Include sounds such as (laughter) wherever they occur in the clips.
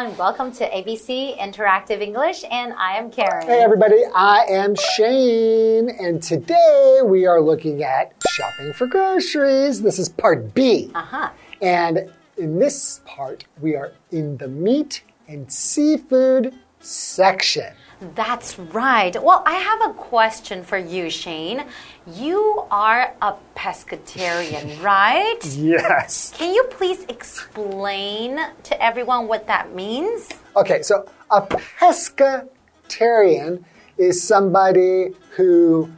everyone. Welcome to ABC Interactive English, and I am Karen. Hey, everybody, I am Shane, and today we are looking at shopping for groceries. This is part B. Uh huh. And in this part, we are in the meat and seafood section. That's right. Well, I have a question for you, Shane. You are a pescatarian, (laughs) right? Yes. Can you please explain to everyone what that means? Okay, so a pescatarian is somebody who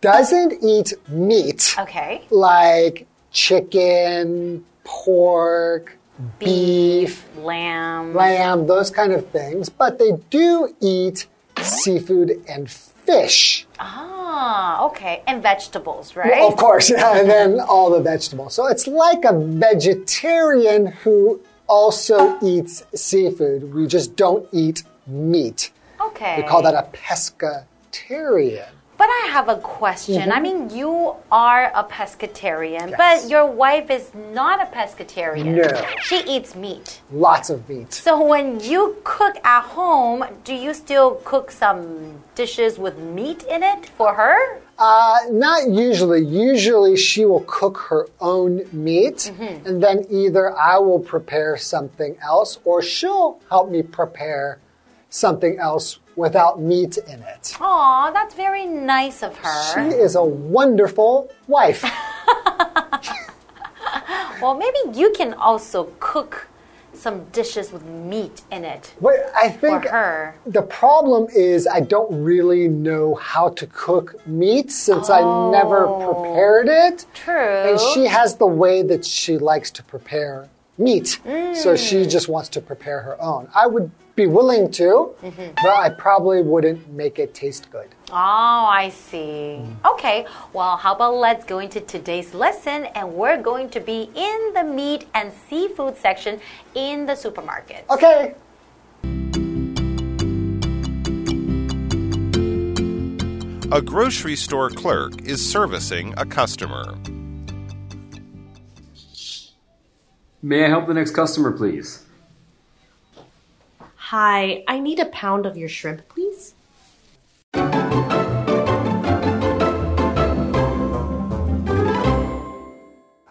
doesn't eat meat Okay. like chicken, pork, beef, lamb. lamb, those kind of things, but they do eat seafood and fish. Ah, okay. And vegetables, right? Well, of course, yeah, (laughs) and then all the vegetables. So it's like a vegetarian who also eats seafood. We just don't eat meat. okay. We call that a pescatarian. But I have a question. Mm-hmm. I mean, you are a pescatarian, but your wife is not a pescatarian. No. She eats meat. Lots of meat. So when you cook at home, do you still cook some dishes with meat in it for her? Uh, not usually. Usually she will cook her own meat, and then either I will prepare something else or she'll help me prepare something else without meat in it. Aw, that's very nice of her. She is a wonderful wife. (laughs) Well, maybe you can also cook some dishes with meat in it But I for think her. the problem is I don't really know how to cook meat since I never oh, prepared it. True. And she has the way that she likes to prepare meat. So she mm. just wants to prepare her own. I would be willing to, mm-hmm. but I probably wouldn't make it taste good. Oh, I see. Mm. Okay, well, how about let's go into today's lesson and we're going to be in the meat and seafood section in the supermarket. Okay. A grocery store clerk is servicing a customer. May I help the next customer, please? Hi, I need a pound of your shrimp, please.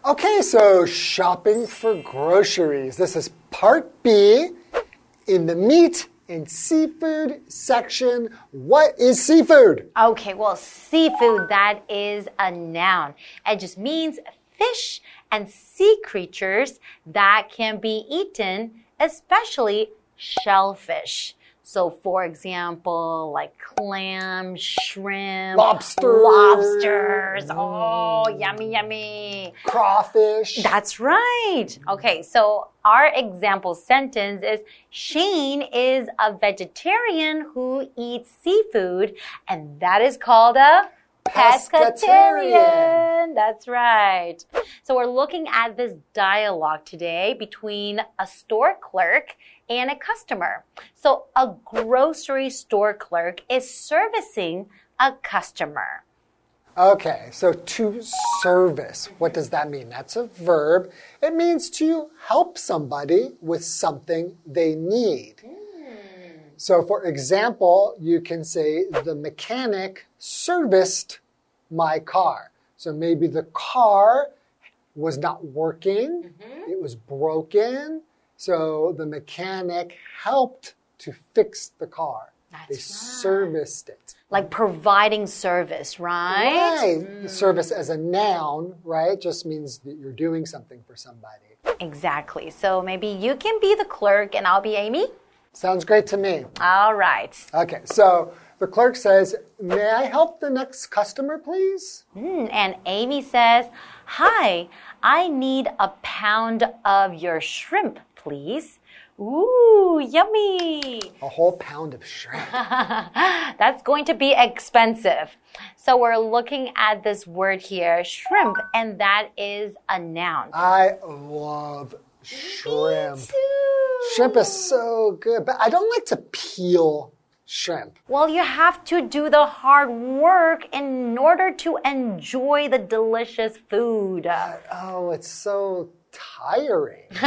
Okay, so shopping for groceries. This is part B in the meat and seafood section. What is seafood? Okay, well, seafood, that is a noun. It just means fish and sea creatures that can be eaten, especially shellfish. So, for example, like clam, shrimp, Lobster. lobsters. Oh, mm. yummy, yummy. Crawfish. That's right. Okay, so our example sentence is Shane is a vegetarian who eats seafood, and that is called a. Pescatarian. That's right. So we're looking at this dialogue today between a store clerk and a customer. So a grocery store clerk is servicing a customer. Okay, so to service, what does that mean? That's a verb. It means to help somebody with something they need. Hmm. So, for example, you can say, the mechanic serviced my car. So maybe the car was not working, mm-hmm. it was broken. So the mechanic helped to fix the car. That's they right. serviced it. Like providing service, right? Right. The Service as a noun, right, just means that you're doing something for somebody. Exactly. So maybe you can be the clerk and I'll be Amy. Sounds great to me. All right. Okay, so the clerk says, May I help the next customer, please? Hmm, And Amy says, Hi, I need a pound of your shrimp, please. Ooh, yummy. A whole pound of shrimp. (laughs) That's going to be expensive. So we're looking at this word here, shrimp, and that is a noun. I love shrimp. Too. Shrimp is so good, but I don't like to peel shrimp. Well, you have to do the hard work in order to enjoy the delicious food. Oh, it's so tiring. (laughs)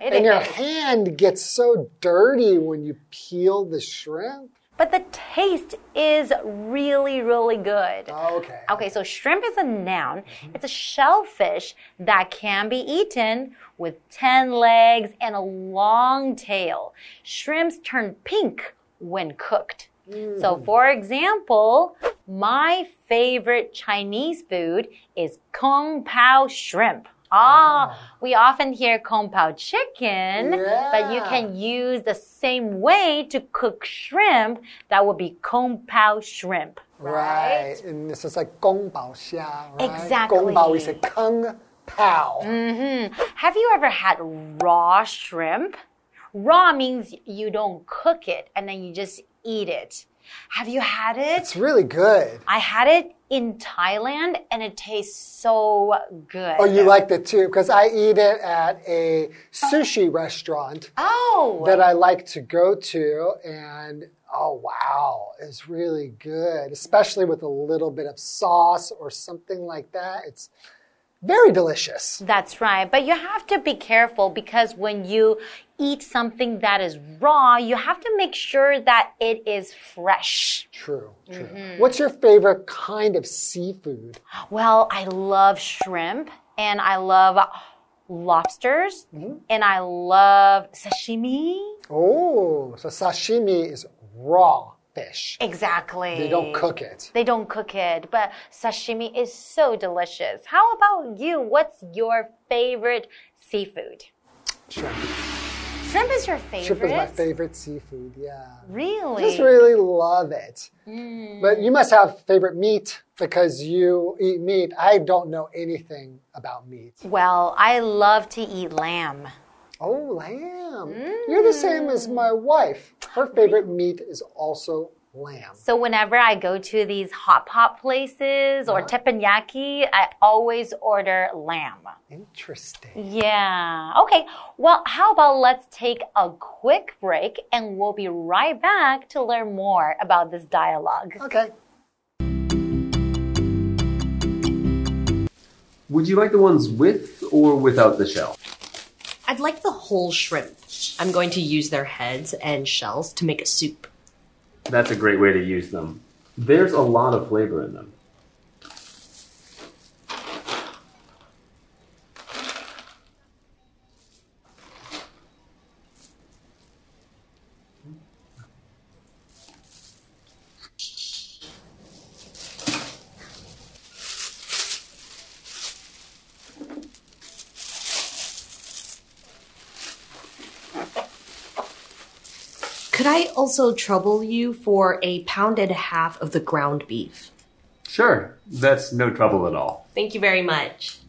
And your hand gets so dirty when you peel the shrimp. But the taste is really, really good. Okay. Okay, so shrimp is a noun. Mm-hmm. It's a shellfish that can be eaten with 10 legs and a long tail. Shrimps turn pink when cooked. So, mm. for example, my favorite Chinese food is Kung Pao shrimp. Ah, we often hear Kung Pao chicken, but you can use the same way to cook shrimp. That would be Kung Pao shrimp. Right. And this is like gong bao xia, right? Exactly. Gong bao, we say kung pao. Mm hmm Have you ever had raw shrimp? Raw means you don't cook it and then you just eat it. Have you had it? It's really good. I had it in Thailand and it tastes so good. Oh, you liked it too? Because I eat it at a sushi restaurant Oh, that I like to go to, and oh wow, it's really good, especially with a little bit of sauce or something like that. It's very delicious. that's right. But you have to be careful because when you eat something that is raw, you have to make sure that it is fresh. True, true. Mm-hmm. What's your favorite kind of seafood? Well, I love shrimp and I love lobsters Mm-hmm. and I love sashimi. Oh, so sashimi is raw fish. Exactly. They don't cook it. They don't cook it, but sashimi is so delicious. How about you? What's your favorite seafood? Shrimp. Shrimp is your favorite. Shrimp is my favorite seafood, yeah. Really? I Just really love it. Mm. But you must have favorite meat because you eat meat. I don't know anything about meat. Well, I love to eat lamb. Oh, lamb. You're the same as my mm. wife. Her favorite meat is also lamb. So whenever I go to these hot pot places or uh-huh. teppanyaki, I always order lamb. Interesting. Yeah. Okay. Well, how about let's take a quick break and we'll be right back to learn more about this dialogue. Okay. Would you like the ones with or without the shell? I'd like the whole shrimp. I'm going to use their heads and shells to make a soup. That's a great way to use them. There's a lot of flavor in them. Could I also trouble you for a pound and a half of the ground beef? Sure, that's no trouble at all. Thank you very much.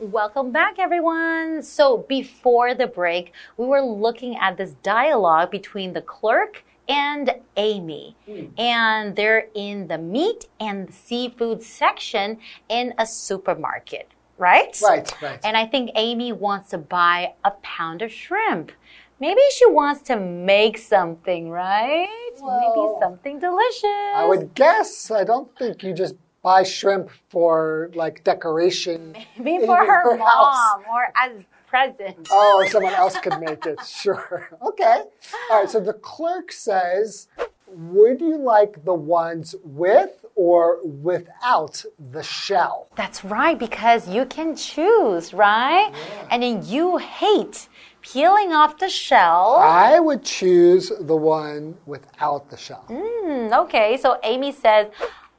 Welcome back, everyone. So, before the break, we were looking at this dialogue between the clerk and Amy. Hmm. And they're in the meat and seafood section in a supermarket, right? Right, right. And I think Amy wants to buy a pound of shrimp. Maybe she wants to make something, right? Maybe something delicious. I would guess. I don't think you just buy shrimp for like decoration. Maybe for (laughs) her house. mom or as present. Oh, someone else could make it. (laughs) Sure. Okay. All right. So the clerk says, Would you like the ones with or without the shell? That's right, because you can choose, right? Yeah. And then you hate peeling off the shell. I would choose the one without the shell. Hmm, okay, so Amy says,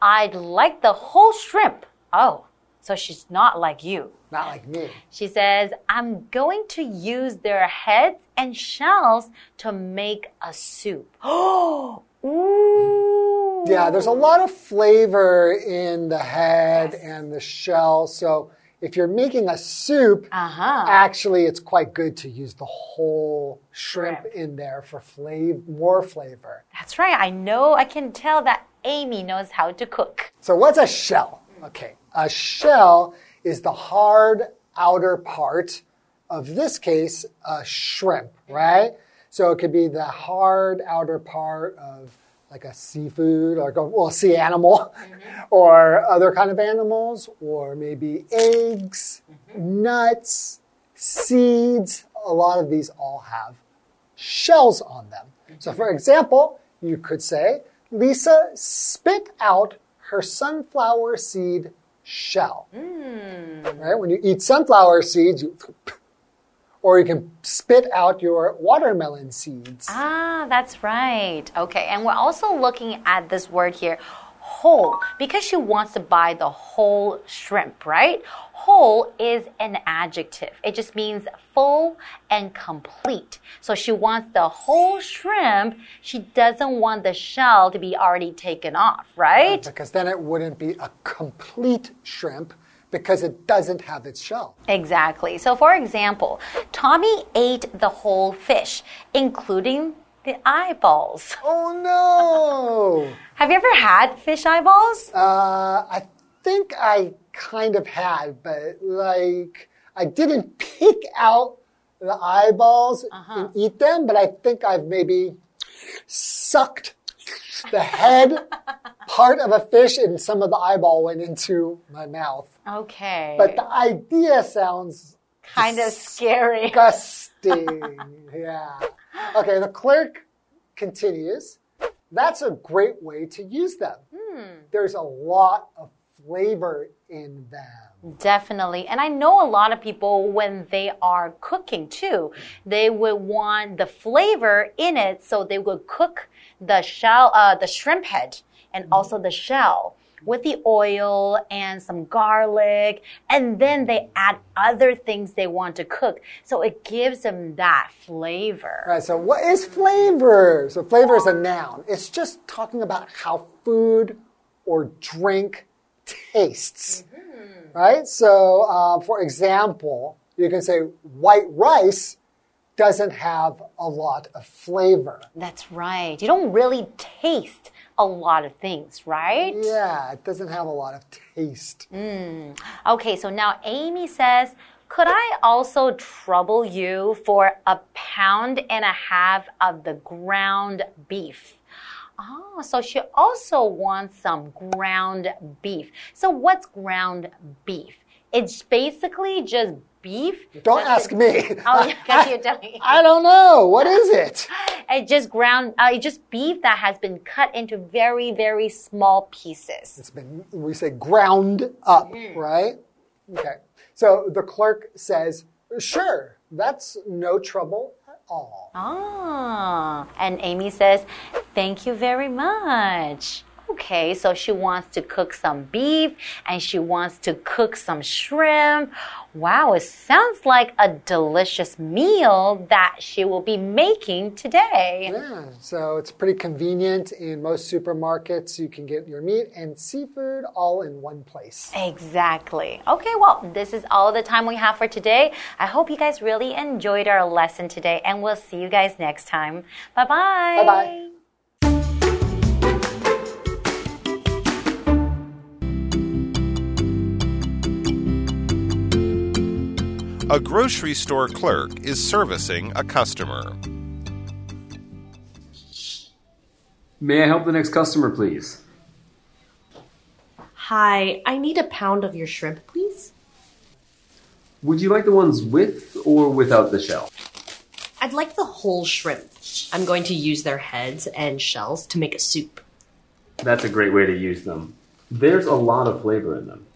I'd like the whole shrimp. Oh, so she's not like you. Not like me. She says, I'm going to use their heads and shells to make a soup. Oh, (gasps) ooh. Yeah, there's a lot of flavor in the head and the shell. So if you're making a soup, Uh-huh. actually it's quite good to use the whole shrimp Shrimp. in there for flavor, more flavor. That's right. I know, I can tell that Amy knows how to cook. So what's a shell? Okay, a shell is the hard outer part of this case, a shrimp, right? So it could be the hard outer part of like a seafood, like a well, sea animal, mm-hmm. (laughs) or other kind of animals, or maybe eggs, mm-hmm. nuts, seeds. A lot of these all have shells on them. So, for mm-hmm. example, you could say, Lisa spit out her sunflower seed shell. Right? When you eat sunflower seeds, you (laughs) or you can spit out your watermelon seeds. Ah, that's right. Okay, and we're also looking at this word here, whole, because she wants to buy the whole shrimp, right? Whole is an adjective. It just means full and complete. So she wants the whole shrimp. She doesn't want the shell to be already taken off, right? Because then it wouldn't be a complete shrimp because it doesn't have its shell. Exactly. So, for example, Tommy ate the whole fish, including the eyeballs. Oh no! (laughs) Have you ever had fish eyeballs? Uh, I think I kind of had, but like I didn't pick out the eyeballs and eat them, but I think I've maybe sucked the head (laughs) part of a fish and some of the eyeball went into my mouth. Okay. But the idea sounds kind of scary. disgusting. (laughs) yeah. Okay, the clerk continues. That's a great way to use them. There's a lot of flavor in them. Definitely. And I know a lot of people, when they are cooking too, they would want the flavor in it, so they would cook the shell, uh, the shrimp head, and also the shell with the oil and some garlic, and then they add other things they want to cook. So it gives them that flavor. Right. so what is flavor? So flavor is a noun. It's just talking about how food or drink tastes. Right? So, uh, for example, you can say white rice doesn't have a lot of flavor. That's right. You don't really taste a lot of things, right? Yeah, it doesn't have a lot of taste. Mm. Okay, so now Amy says, Could I also trouble you for a pound and a half of the ground beef? Oh, so she also wants some ground beef. So, what's ground beef? It's basically just beef. Don't ask it- (laughs) me. Oh, because you're telling. I don't know. What is (laughs) it? It's just ground, uh, it's just beef that has been cut into very, very small pieces. It's been, we say ground up, right? Okay. So the clerk says, sure, that's no trouble at all. Ah, and Amy says, Thank you very much. Okay, so she wants to cook some beef and she wants to cook some shrimp. Wow, it sounds like a delicious meal that she will be making today. Yeah, so it's pretty convenient in most supermarkets. You can get your meat and seafood all in one place. Exactly. Okay, well, this is all the time we have for today. I hope you guys really enjoyed our lesson today, and we'll see you guys next time. Bye bye. Bye bye. A grocery store clerk is servicing a customer. May I help the next customer, please? Hi, I need a pound of your shrimp, please. Would you like the ones with or without the shell? I'd like the whole shrimp. I'm going to use their heads and shells to make a soup. That's a great way to use them. There's a lot of flavor in them.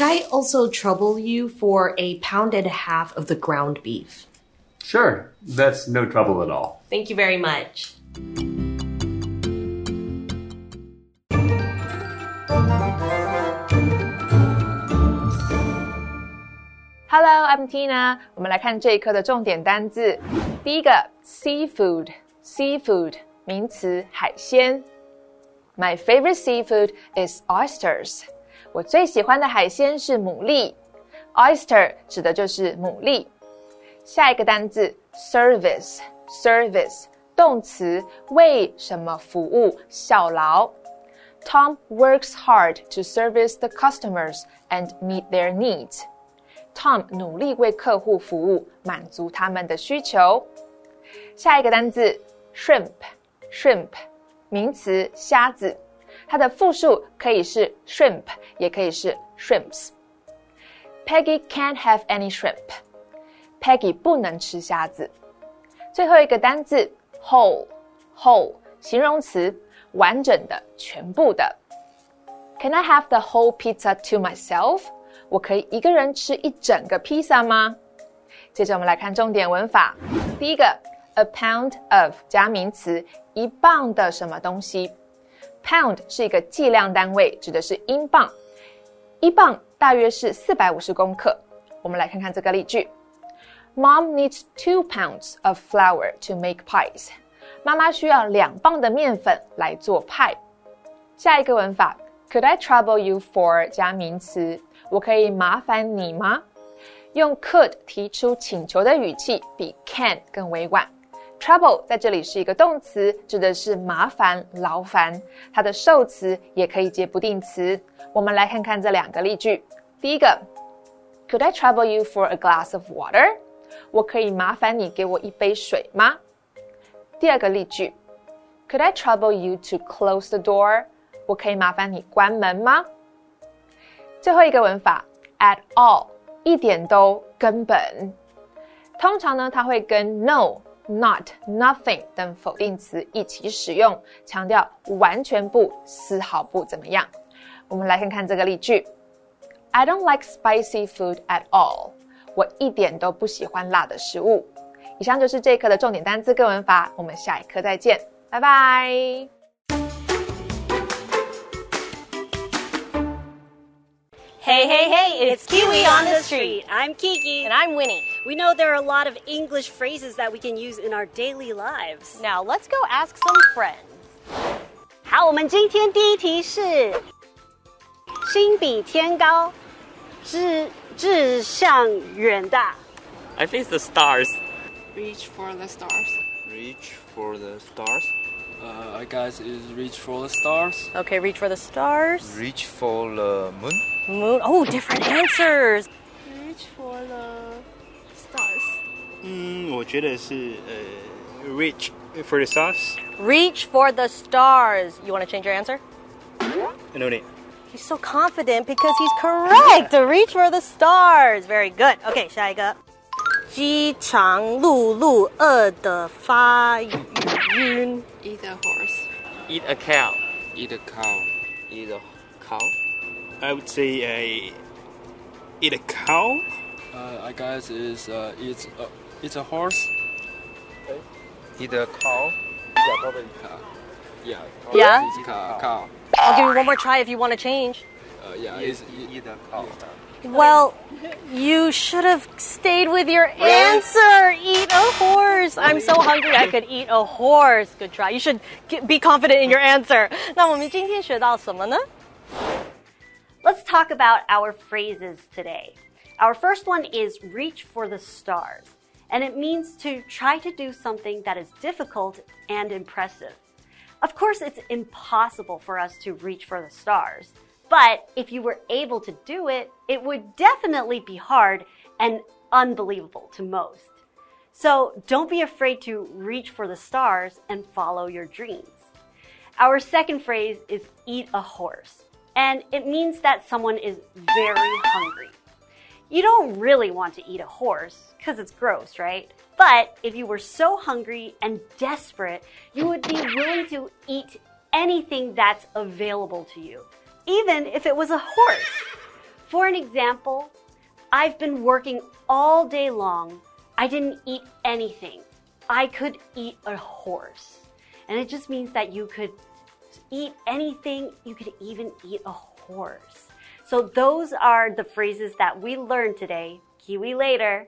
Could I also trouble you for a pound and a half of the ground beef? Sure, that's no trouble at all. Thank you very much. Hello, I'm Tina。我们来看这一课的重点单字。第一个，seafood，seafood 名词，海鲜。My favorite seafood is oysters。 我最喜欢的海鲜是牡蛎。Oyster 指的就是牡蛎。下一个单字 service，service 动词，为什么服务、效劳。Tom works hard to service the customers and meet their needs. Tom 努力为客户服务，满足他们的需求。下一个单字 shrimp，shrimp 名词，虾子。它的复数可以是 shrimp，也可以是 shrimps。Peggy can't have any shrimp. Peggy 不能吃虾子。最后一个单字 whole，whole 形容词，完整的、全部的。Can I have the whole pizza to myself？我可以一个人吃一整个披萨吗？接着我们来看重点文法。第一个，a pound of 加名词，一磅的什么东西？Pound 是一个计量单位，指的是英镑。一磅大约是四百五十公克。我们来看看这个例句：Mom needs two pounds of flour to make pies。妈妈需要两磅的面粉来做派。下一个文法，Could I trouble you for 加名词？我可以麻烦你吗？用 could 提出请求的语气比 can 更委婉。Trouble 在这里是一个动词，指的是麻烦、劳烦。它的受词也可以接不定词。我们来看看这两个例句。第一个，Could I trouble you for a glass of water？我可以麻烦你给我一杯水吗？第二个例句，Could I trouble you to close the door？我可以麻烦你关门吗？最后一个文法，at all，一点都，根本。通常呢，它会跟 no。not、nothing 等否定词一起使用，强调完全不、丝毫不怎么样。我们来看看这个例句：I don't like spicy food at all。我一点都不喜欢辣的食物。以上就是这一课的重点单词跟文法，我们下一课再见，拜拜。Hey, hey, hey, it's Kiwi on the street. I'm Kiki. And I'm Winnie. We know there are a lot of English phrases that we can use in our daily lives. Now let's go ask some friends. 好，我们今天第一题是心比天高，志志向远大。 I think the stars. Reach for the stars. Reach for the stars. Uh, I guess is reach for the stars. Okay, reach for the stars. Reach for the moon. Moon. Oh, different answers. Reach for the stars. 嗯，我觉得是呃，reach for the stars. Reach for the stars. You want to change your answer? No need. He's so confident because he's correct. reach for the stars. Very good. Okay, 下一个。饥肠辘辘饿得发 晕。Eat a horse. Eat a cow. Eat a cow. Eat a cow. I would say a eat a cow. Uh, I guess is uh, it's a it's a horse. Eat a cow. Yeah, probably cow. Yeah. probably Yeah? It's cow. Cow. I'll give you one more try if you want to change. Uh, yeah. It's, Eat a cow. Well, you should have stayed with your answer. Eat a horse. I'm so hungry I could eat a horse. Good try. You should get, be confident in your answer. 那我们今天学到什么呢? Let's talk about our phrases today. Our first one is reach for the stars, and it means to try to do something that is difficult and impressive. Of course, it's impossible for us to reach for the stars. But if you were able to do it, it would definitely be hard and unbelievable to most. So don't be afraid to reach for the stars and follow your dreams. Our second phrase is eat a horse, and it means that someone is very hungry. You don't really want to eat a horse because it's gross, right? But if you were so hungry and desperate, you would be willing to eat anything that's available to you, even if it was a horse. For an example, I've been working all day long. I didn't eat anything. I could eat a horse. And it just means that you could eat anything, you could even eat a horse. So those are the phrases that we learned today. Kiwi later.